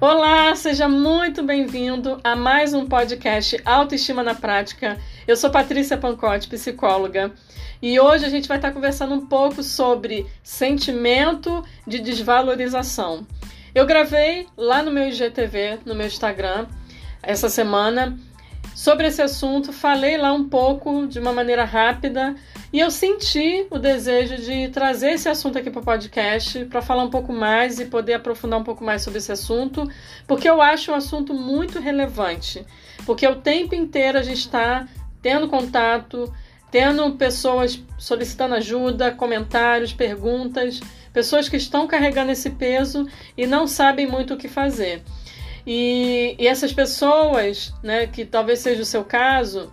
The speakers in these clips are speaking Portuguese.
Olá, seja muito bem-vindo a mais um podcast Autoestima na Prática. Eu sou Patrícia Pancotti, psicóloga, e hoje a gente vai estar conversando um pouco sobre sentimento de desvalorização. Eu gravei lá no meu IGTV, no meu Instagram, essa semana, sobre esse assunto, falei lá um pouco de uma maneira rápida e eu senti o desejo de trazer esse assunto aqui para o podcast para falar um pouco mais e poder aprofundar um pouco mais sobre esse assunto, porque eu acho um assunto muito relevante. Porque o tempo inteiro a gente está tendo contato, tendo pessoas solicitando ajuda, comentários, perguntas, pessoas que estão carregando esse peso e não sabem muito o que fazer. E, e essas pessoas, né, que talvez seja o seu caso,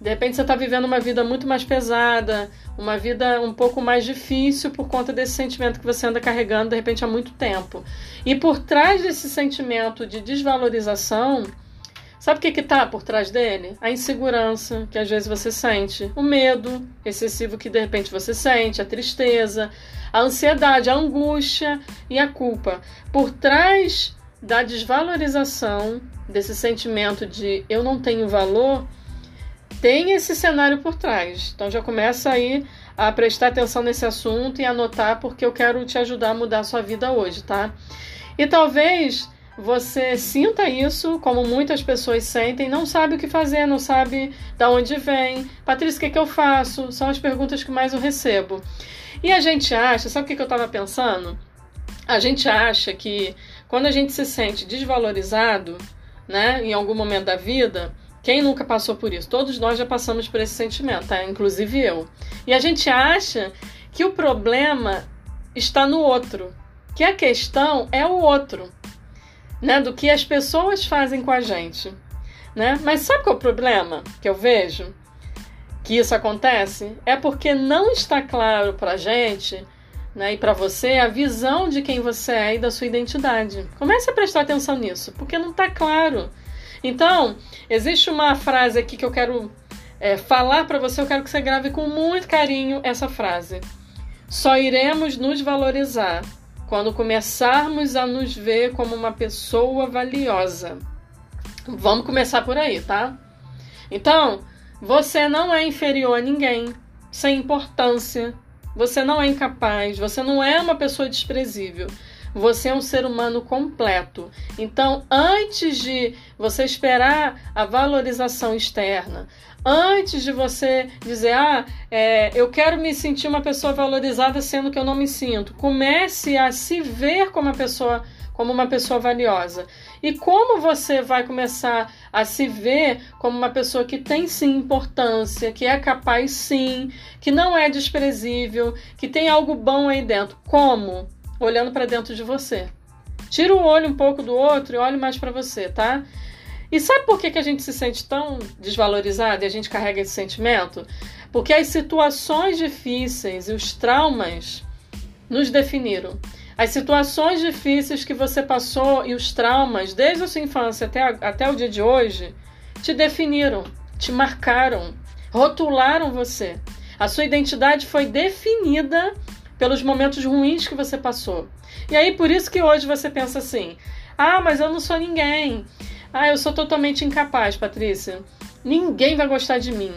de repente você está vivendo uma vida muito mais pesada, uma vida um pouco mais difícil por conta desse sentimento que você anda carregando de repente há muito tempo. E por trás desse sentimento de desvalorização, sabe o que está por trás dele? A insegurança que às vezes você sente, o medo excessivo que de repente você sente, a tristeza, a ansiedade, a angústia e a culpa. Por trás da desvalorização, desse sentimento de eu não tenho valor tem esse cenário por trás. Então já começa aí a prestar atenção nesse assunto e anotar porque eu quero te ajudar a mudar a sua vida hoje, tá? E talvez você sinta isso, como muitas pessoas sentem, não sabe o que fazer, não sabe de onde vem. Patrícia, o que, é que eu faço? São as perguntas que mais eu recebo. E a gente acha, sabe o que, que eu estava pensando? A gente acha que quando a gente se sente desvalorizado, né, em algum momento da vida, quem nunca passou por isso? Todos nós já passamos por esse sentimento, tá? inclusive eu. E a gente acha que o problema está no outro, que a questão é o outro, né? Do que as pessoas fazem com a gente, né? Mas sabe qual é o problema que eu vejo? Que isso acontece? É porque não está claro pra gente né, e para você a visão de quem você é e da sua identidade. Comece a prestar atenção nisso, porque não está claro. Então, existe uma frase aqui que eu quero é, falar para você, eu quero que você grave com muito carinho essa frase. Só iremos nos valorizar quando começarmos a nos ver como uma pessoa valiosa. Vamos começar por aí, tá? Então, você não é inferior a ninguém, sem importância. Você não é incapaz, você não é uma pessoa desprezível. Você é um ser humano completo. Então, antes de você esperar a valorização externa, antes de você dizer, ah, é, eu quero me sentir uma pessoa valorizada sendo que eu não me sinto, comece a se ver como uma pessoa como uma pessoa valiosa. E como você vai começar a se ver como uma pessoa que tem sim importância, que é capaz sim, que não é desprezível, que tem algo bom aí dentro? Como? Olhando para dentro de você. Tira o olho um pouco do outro e olhe mais para você, tá? E sabe por que, que a gente se sente tão desvalorizado e a gente carrega esse sentimento? Porque as situações difíceis e os traumas nos definiram. As situações difíceis que você passou e os traumas, desde a sua infância até, até o dia de hoje, te definiram, te marcaram, rotularam você. A sua identidade foi definida pelos momentos ruins que você passou. E aí por isso que hoje você pensa assim: "Ah, mas eu não sou ninguém. Ah, eu sou totalmente incapaz, Patrícia. Ninguém vai gostar de mim.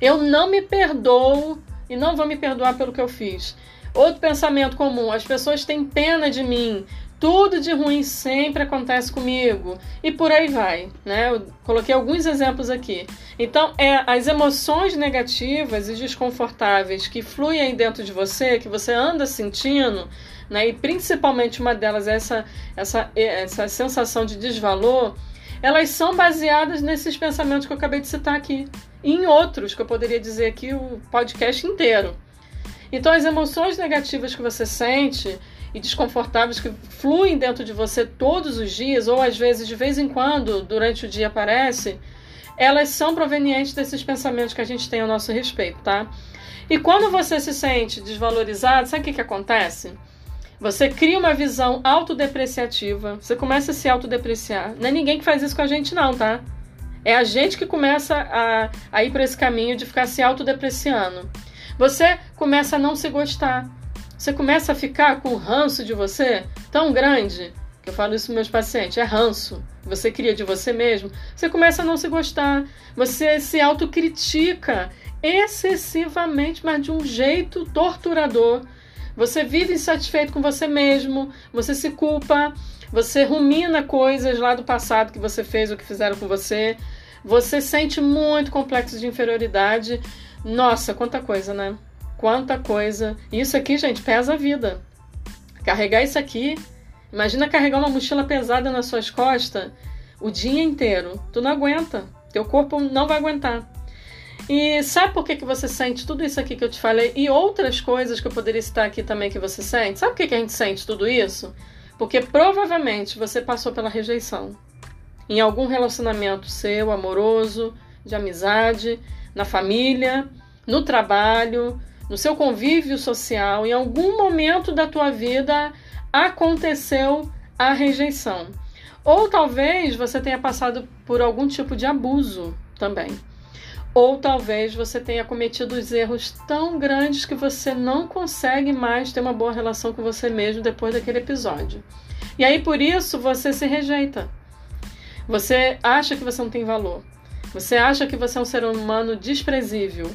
Eu não me perdoo e não vou me perdoar pelo que eu fiz." Outro pensamento comum: as pessoas têm pena de mim. Tudo de ruim sempre acontece comigo e por aí vai, né? Eu coloquei alguns exemplos aqui. Então, é as emoções negativas e desconfortáveis que fluem dentro de você, que você anda sentindo, né? E principalmente uma delas é essa essa essa sensação de desvalor, elas são baseadas nesses pensamentos que eu acabei de citar aqui, e em outros que eu poderia dizer aqui o podcast inteiro. Então, as emoções negativas que você sente e desconfortáveis que fluem dentro de você todos os dias, ou às vezes de vez em quando, durante o dia aparece, elas são provenientes desses pensamentos que a gente tem a nosso respeito, tá? E quando você se sente desvalorizado, sabe o que, que acontece? Você cria uma visão autodepreciativa, você começa a se autodepreciar. Não é ninguém que faz isso com a gente, não, tá? É a gente que começa a, a ir para esse caminho de ficar se autodepreciando. Você começa a não se gostar. Você começa a ficar com o ranço de você tão grande Eu falo isso para meus pacientes, é ranço. Você cria de você mesmo, você começa a não se gostar, você se autocritica excessivamente, mas de um jeito torturador. Você vive insatisfeito com você mesmo, você se culpa, você rumina coisas lá do passado que você fez ou que fizeram com você. Você sente muito complexo de inferioridade. Nossa, quanta coisa, né? Quanta coisa. Isso aqui, gente, pesa a vida. Carregar isso aqui. Imagina carregar uma mochila pesada nas suas costas o dia inteiro. Tu não aguenta. Teu corpo não vai aguentar. E sabe por que, que você sente tudo isso aqui que eu te falei e outras coisas que eu poderia citar aqui também que você sente? Sabe por que, que a gente sente tudo isso? Porque provavelmente você passou pela rejeição. Em algum relacionamento seu, amoroso, de amizade, na família, no trabalho, no seu convívio social, em algum momento da tua vida aconteceu a rejeição. Ou talvez você tenha passado por algum tipo de abuso também. Ou talvez você tenha cometido os erros tão grandes que você não consegue mais ter uma boa relação com você mesmo depois daquele episódio. E aí por isso você se rejeita. Você acha que você não tem valor. Você acha que você é um ser humano desprezível.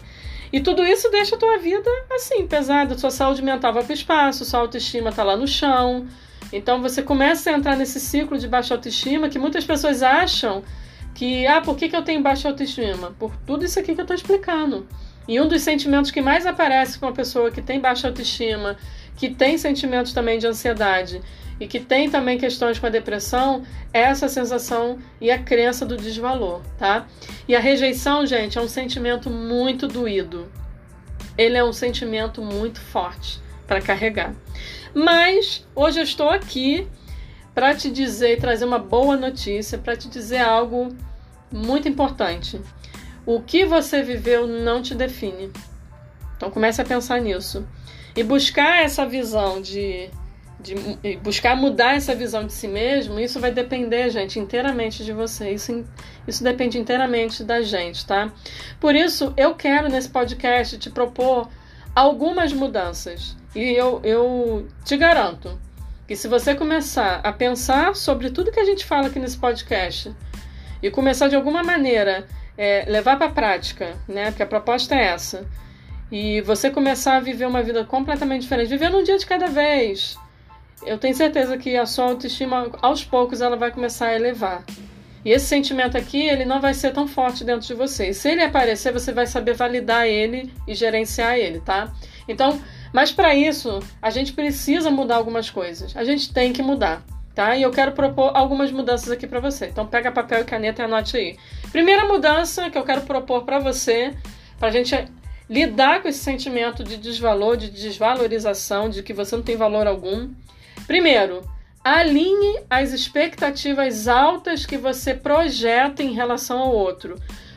E tudo isso deixa a tua vida assim, pesada. Sua saúde mental vai para o espaço, sua autoestima está lá no chão. Então você começa a entrar nesse ciclo de baixa autoestima que muitas pessoas acham que, ah, por que, que eu tenho baixa autoestima? Por tudo isso aqui que eu estou explicando. E um dos sentimentos que mais aparece com uma pessoa que tem baixa autoestima, que tem sentimentos também de ansiedade e que tem também questões com a depressão, é essa sensação e a crença do desvalor, tá? E a rejeição, gente, é um sentimento muito doído. Ele é um sentimento muito forte para carregar. Mas hoje eu estou aqui para te dizer trazer uma boa notícia, para te dizer algo muito importante. O que você viveu não te define. Então comece a pensar nisso. E buscar essa visão de, de buscar mudar essa visão de si mesmo, isso vai depender, gente, inteiramente de você. Isso, isso depende inteiramente da gente, tá? Por isso, eu quero nesse podcast te propor algumas mudanças. E eu, eu te garanto que se você começar a pensar sobre tudo que a gente fala aqui nesse podcast e começar de alguma maneira é, levar para a prática, né? Porque a proposta é essa. E você começar a viver uma vida completamente diferente, vivendo um dia de cada vez. Eu tenho certeza que a sua autoestima, aos poucos, ela vai começar a elevar. E esse sentimento aqui, ele não vai ser tão forte dentro de você. E se ele aparecer, você vai saber validar ele e gerenciar ele, tá? Então, mas para isso, a gente precisa mudar algumas coisas. A gente tem que mudar, tá? E eu quero propor algumas mudanças aqui para você. Então pega papel e caneta e anote aí. Primeira mudança que eu quero propor para você, para a gente lidar com esse sentimento de desvalor, de desvalorização, de que você não tem valor algum. Primeiro, alinhe as expectativas altas que você projeta em relação ao outro,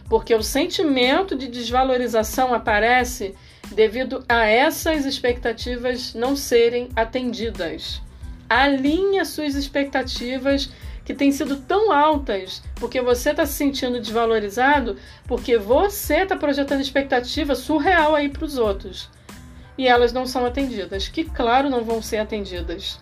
porque o sentimento de desvalorização aparece devido a essas expectativas não serem atendidas. Alinhe as suas expectativas que têm sido tão altas porque você está se sentindo desvalorizado, porque você está projetando expectativa surreal aí para os outros. E elas não são atendidas, que claro não vão ser atendidas.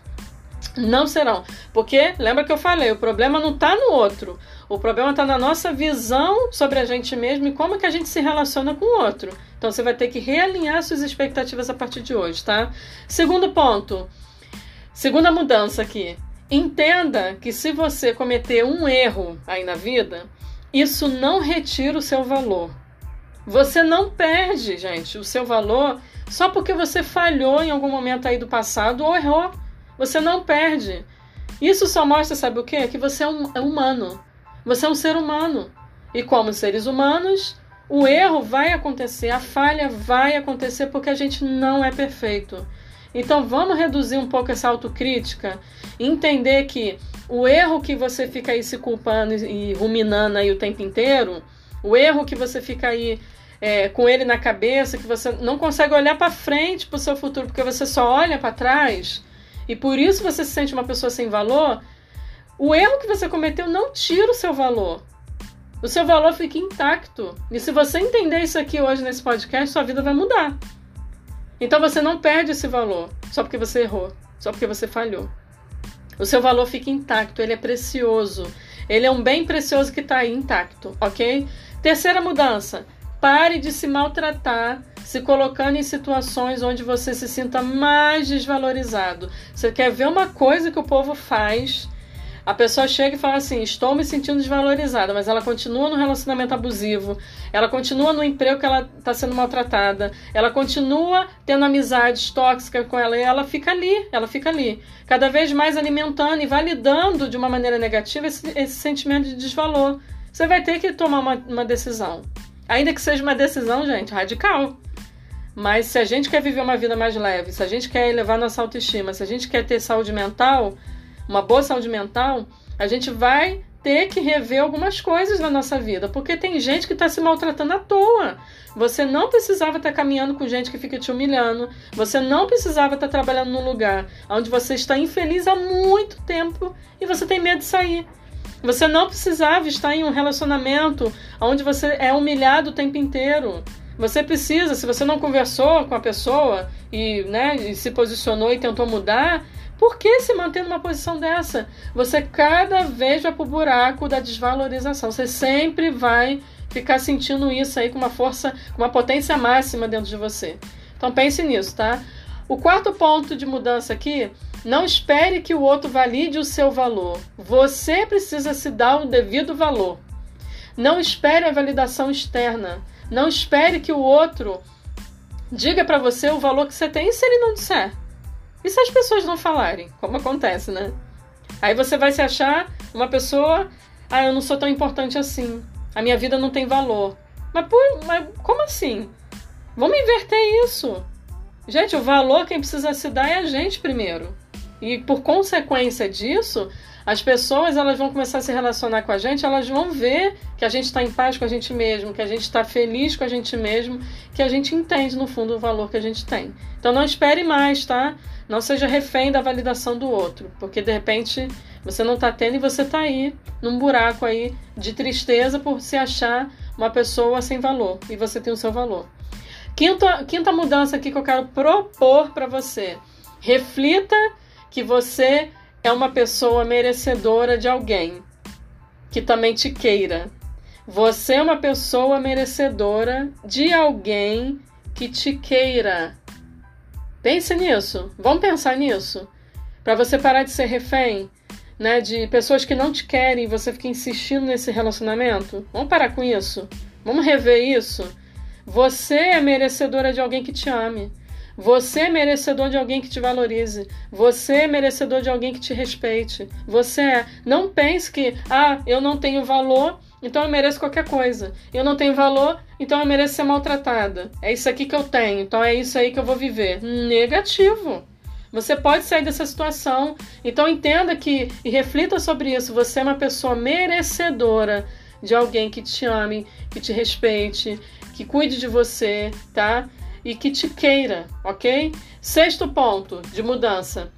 Não serão. Porque, lembra que eu falei, o problema não está no outro. O problema está na nossa visão sobre a gente mesmo e como que a gente se relaciona com o outro. Então você vai ter que realinhar suas expectativas a partir de hoje, tá? Segundo ponto. Segunda mudança aqui. Entenda que se você cometer um erro aí na vida, isso não retira o seu valor. Você não perde, gente, o seu valor só porque você falhou em algum momento aí do passado ou errou. Você não perde. Isso só mostra, sabe o quê? Que você é, um, é humano. Você é um ser humano. E como seres humanos, o erro vai acontecer, a falha vai acontecer porque a gente não é perfeito. Então vamos reduzir um pouco essa autocrítica, entender que o erro que você fica aí se culpando e ruminando aí o tempo inteiro, o erro que você fica aí é, com ele na cabeça, que você não consegue olhar para frente para o seu futuro porque você só olha para trás, e por isso você se sente uma pessoa sem valor, o erro que você cometeu não tira o seu valor. O seu valor fica intacto. E se você entender isso aqui hoje nesse podcast, sua vida vai mudar. Então você não perde esse valor só porque você errou, só porque você falhou. o seu valor fica intacto, ele é precioso. Ele é um bem precioso que está aí intacto, ok? Terceira mudança: pare de se maltratar se colocando em situações onde você se sinta mais desvalorizado. Você quer ver uma coisa que o povo faz a pessoa chega e fala assim: estou me sentindo desvalorizada, mas ela continua no relacionamento abusivo, ela continua no emprego que ela está sendo maltratada, ela continua tendo amizades tóxicas com ela e ela fica ali, ela fica ali, cada vez mais alimentando e validando de uma maneira negativa esse, esse sentimento de desvalor. Você vai ter que tomar uma, uma decisão, ainda que seja uma decisão, gente, radical. Mas se a gente quer viver uma vida mais leve, se a gente quer elevar nossa autoestima, se a gente quer ter saúde mental, uma boa saúde mental, a gente vai ter que rever algumas coisas na nossa vida, porque tem gente que está se maltratando à toa. Você não precisava estar tá caminhando com gente que fica te humilhando, você não precisava estar tá trabalhando num lugar onde você está infeliz há muito tempo e você tem medo de sair. Você não precisava estar em um relacionamento onde você é humilhado o tempo inteiro. Você precisa, se você não conversou com a pessoa e, né, e se posicionou e tentou mudar, por que se manter numa posição dessa? Você cada vez vai pro buraco da desvalorização. Você sempre vai ficar sentindo isso aí com uma força, com uma potência máxima dentro de você. Então pense nisso, tá? O quarto ponto de mudança aqui, não espere que o outro valide o seu valor. Você precisa se dar o devido valor. Não espere a validação externa. Não espere que o outro diga para você o valor que você tem se ele não disser. E se as pessoas não falarem? Como acontece, né? Aí você vai se achar uma pessoa, ah, eu não sou tão importante assim. A minha vida não tem valor. Mas, por, mas como assim? Vamos inverter isso. Gente, o valor quem precisa se dar é a gente primeiro. E por consequência disso, as pessoas elas vão começar a se relacionar com a gente, elas vão ver que a gente está em paz com a gente mesmo, que a gente está feliz com a gente mesmo, que a gente entende no fundo o valor que a gente tem. Então não espere mais, tá? Não seja refém da validação do outro, porque de repente você não está tendo e você está aí num buraco aí de tristeza por se achar uma pessoa sem valor e você tem o seu valor. Quinta, quinta mudança aqui que eu quero propor para você: reflita que você é uma pessoa merecedora de alguém que também te queira. Você é uma pessoa merecedora de alguém que te queira. Pense nisso. Vamos pensar nisso. Para você parar de ser refém, né, de pessoas que não te querem e você fica insistindo nesse relacionamento. Vamos parar com isso. Vamos rever isso. Você é merecedora de alguém que te ame. Você é merecedor de alguém que te valorize. Você é merecedor de alguém que te respeite. Você é. Não pense que, ah, eu não tenho valor, então eu mereço qualquer coisa. Eu não tenho valor, então eu mereço ser maltratada. É isso aqui que eu tenho, então é isso aí que eu vou viver. Negativo. Você pode sair dessa situação. Então entenda que e reflita sobre isso. Você é uma pessoa merecedora de alguém que te ame, que te respeite, que cuide de você, tá? E que te queira, ok? Sexto ponto de mudança.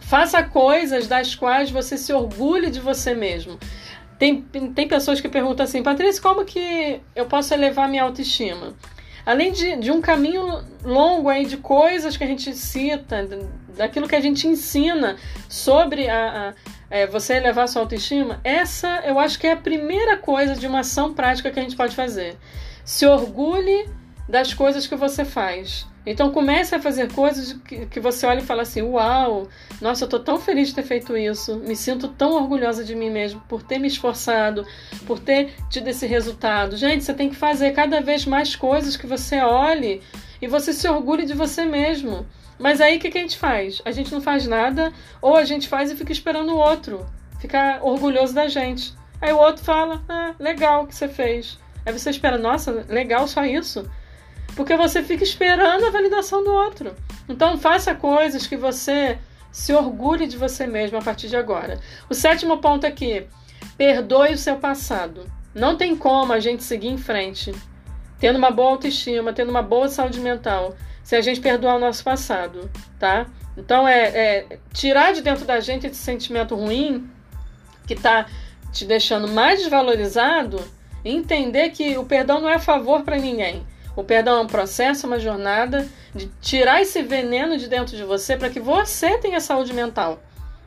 Faça coisas das quais você se orgulhe de você mesmo. Tem, tem pessoas que perguntam assim, Patrícia, como que eu posso elevar minha autoestima? Além de, de um caminho longo aí de coisas que a gente cita, daquilo que a gente ensina sobre a, a é, você elevar sua autoestima, essa eu acho que é a primeira coisa de uma ação prática que a gente pode fazer. Se orgulhe das coisas que você faz. Então comece a fazer coisas que, você olha e fala assim: Uau, nossa, eu estou tão feliz de ter feito isso, me sinto tão orgulhosa de mim mesmo por ter me esforçado, por ter tido esse resultado. Gente, você tem que fazer cada vez mais coisas que você olhe e você se orgulhe de você mesmo. Mas aí o que, que a gente faz? A gente não faz nada, ou a gente faz e fica esperando o outro ficar orgulhoso da gente. Aí o outro fala: Ah, legal que você fez. Aí você espera: Nossa, legal só isso. Porque você fica esperando a validação do outro. Então faça coisas que você se orgulhe de você mesmo a partir de agora. O sétimo ponto aqui: perdoe o seu passado. Não tem como a gente seguir em frente, tendo uma boa autoestima, tendo uma boa saúde mental, se a gente perdoar o nosso passado, tá? Então é, é tirar de dentro da gente esse sentimento ruim que está te deixando mais desvalorizado entender que o perdão não é favor para ninguém. O perdão é um processo, uma jornada de tirar esse veneno de dentro de você para que você tenha saúde mental.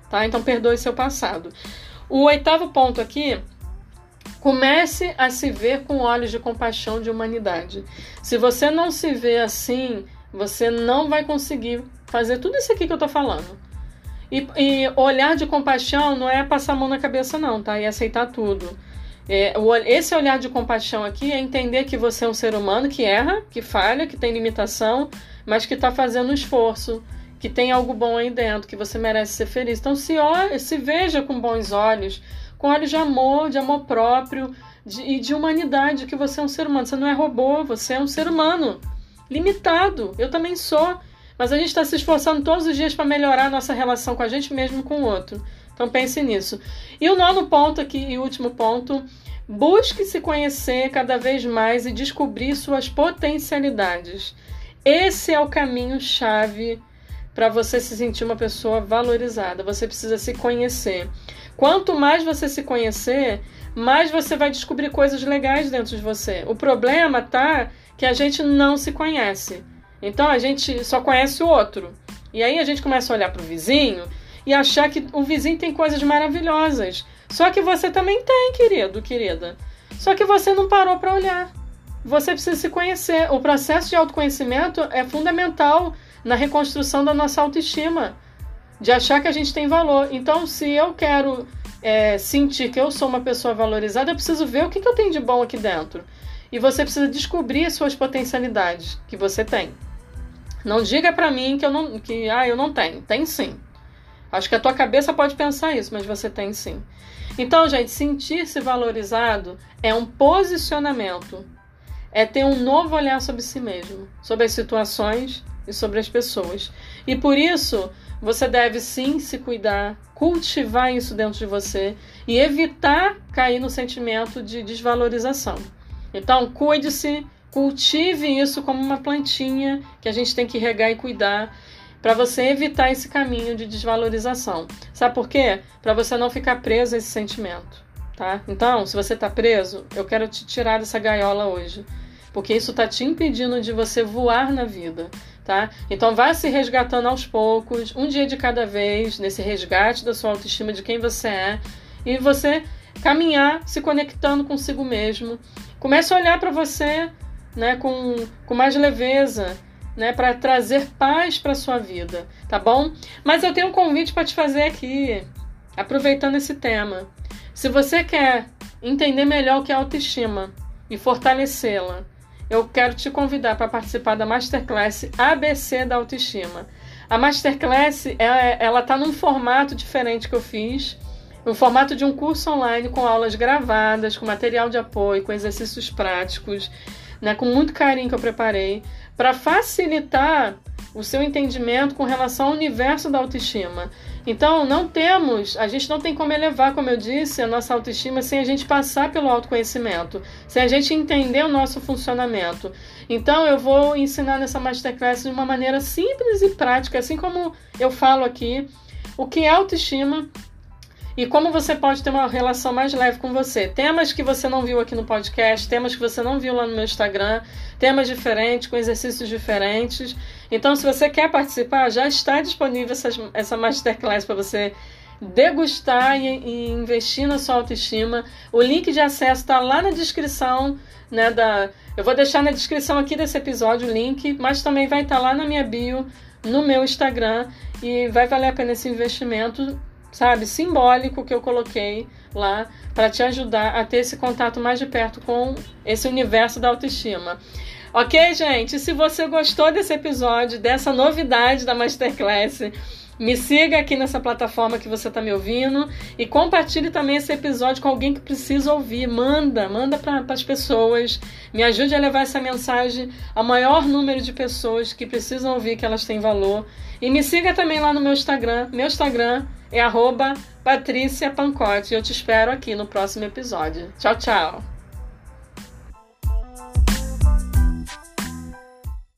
tá? Então perdoe seu passado. O oitavo ponto aqui Comece a se ver com olhos de compaixão de humanidade. Se você não se vê assim, você não vai conseguir fazer tudo isso aqui que eu tô falando. E, e olhar de compaixão não é passar a mão na cabeça, não, tá? E aceitar tudo. É, esse olhar de compaixão aqui é entender que você é um ser humano que erra, que falha, que tem limitação, mas que está fazendo um esforço, que tem algo bom aí dentro, que você merece ser feliz. Então se, olha, se veja com bons olhos, com olhos de amor, de amor próprio de, e de humanidade, que você é um ser humano. Você não é robô, você é um ser humano. Limitado. Eu também sou. Mas a gente está se esforçando todos os dias para melhorar a nossa relação com a gente mesmo e com o outro. Então pense nisso. E o nono ponto aqui, e último ponto, busque se conhecer cada vez mais e descobrir suas potencialidades. Esse é o caminho chave para você se sentir uma pessoa valorizada. Você precisa se conhecer. Quanto mais você se conhecer, mais você vai descobrir coisas legais dentro de você. O problema tá que a gente não se conhece. Então a gente só conhece o outro. E aí a gente começa a olhar para o vizinho e achar que o vizinho tem coisas maravilhosas. Só que você também tem, querido, querida. Só que você não parou para olhar. Você precisa se conhecer. O processo de autoconhecimento é fundamental na reconstrução da nossa autoestima de achar que a gente tem valor. Então, se eu quero é, sentir que eu sou uma pessoa valorizada, eu preciso ver o que, que eu tenho de bom aqui dentro. E você precisa descobrir as suas potencialidades que você tem. Não diga para mim que eu não que ah, eu não tenho. Tem sim. Acho que a tua cabeça pode pensar isso, mas você tem sim. Então, gente, sentir-se valorizado é um posicionamento. É ter um novo olhar sobre si mesmo, sobre as situações e sobre as pessoas. E por isso, você deve sim se cuidar, cultivar isso dentro de você e evitar cair no sentimento de desvalorização. Então, cuide-se, cultive isso como uma plantinha que a gente tem que regar e cuidar para você evitar esse caminho de desvalorização. Sabe por quê? Para você não ficar preso a esse sentimento, tá? Então, se você está preso, eu quero te tirar dessa gaiola hoje, porque isso está te impedindo de você voar na vida tá? Então vá se resgatando aos poucos, um dia de cada vez, nesse resgate da sua autoestima de quem você é, e você caminhar se conectando consigo mesmo. Comece a olhar para você, né, com, com mais leveza, né, para trazer paz para sua vida, tá bom? Mas eu tenho um convite para te fazer aqui, aproveitando esse tema. Se você quer entender melhor o que é autoestima e fortalecê-la, eu quero te convidar para participar da Masterclass ABC da Autoestima. A Masterclass, ela está num formato diferente que eu fiz, no formato de um curso online com aulas gravadas, com material de apoio, com exercícios práticos, né, com muito carinho que eu preparei, para facilitar o seu entendimento com relação ao universo da autoestima. Então, não temos, a gente não tem como elevar, como eu disse, a nossa autoestima sem a gente passar pelo autoconhecimento, sem a gente entender o nosso funcionamento. Então, eu vou ensinar nessa masterclass de uma maneira simples e prática, assim como eu falo aqui, o que é autoestima e como você pode ter uma relação mais leve com você. Temas que você não viu aqui no podcast, temas que você não viu lá no meu Instagram, temas diferentes, com exercícios diferentes. Então, se você quer participar, já está disponível essa, essa masterclass para você degustar e, e, investir na sua autoestima. O link de acesso está lá na descrição, né? Da, eu vou deixar na descrição aqui desse episódio o link, mas também vai estar tá lá na minha bio, no meu Instagram, e vai valer a pena esse investimento sabe, simbólico que eu coloquei lá para te ajudar a ter esse contato mais de perto com esse universo da autoestima. Ok, gente? Se você gostou desse episódio, dessa novidade da Masterclass, me siga aqui nessa plataforma que você está me ouvindo e compartilhe também esse episódio com alguém que precisa ouvir. Manda, manda para as pessoas. Me ajude a levar essa mensagem ao maior número de pessoas que precisam ouvir que elas têm valor. E me siga também lá no meu Instagram. Meu Instagram é arroba Patrícia Pancote. Eu te espero aqui no próximo episódio. Tchau, tchau!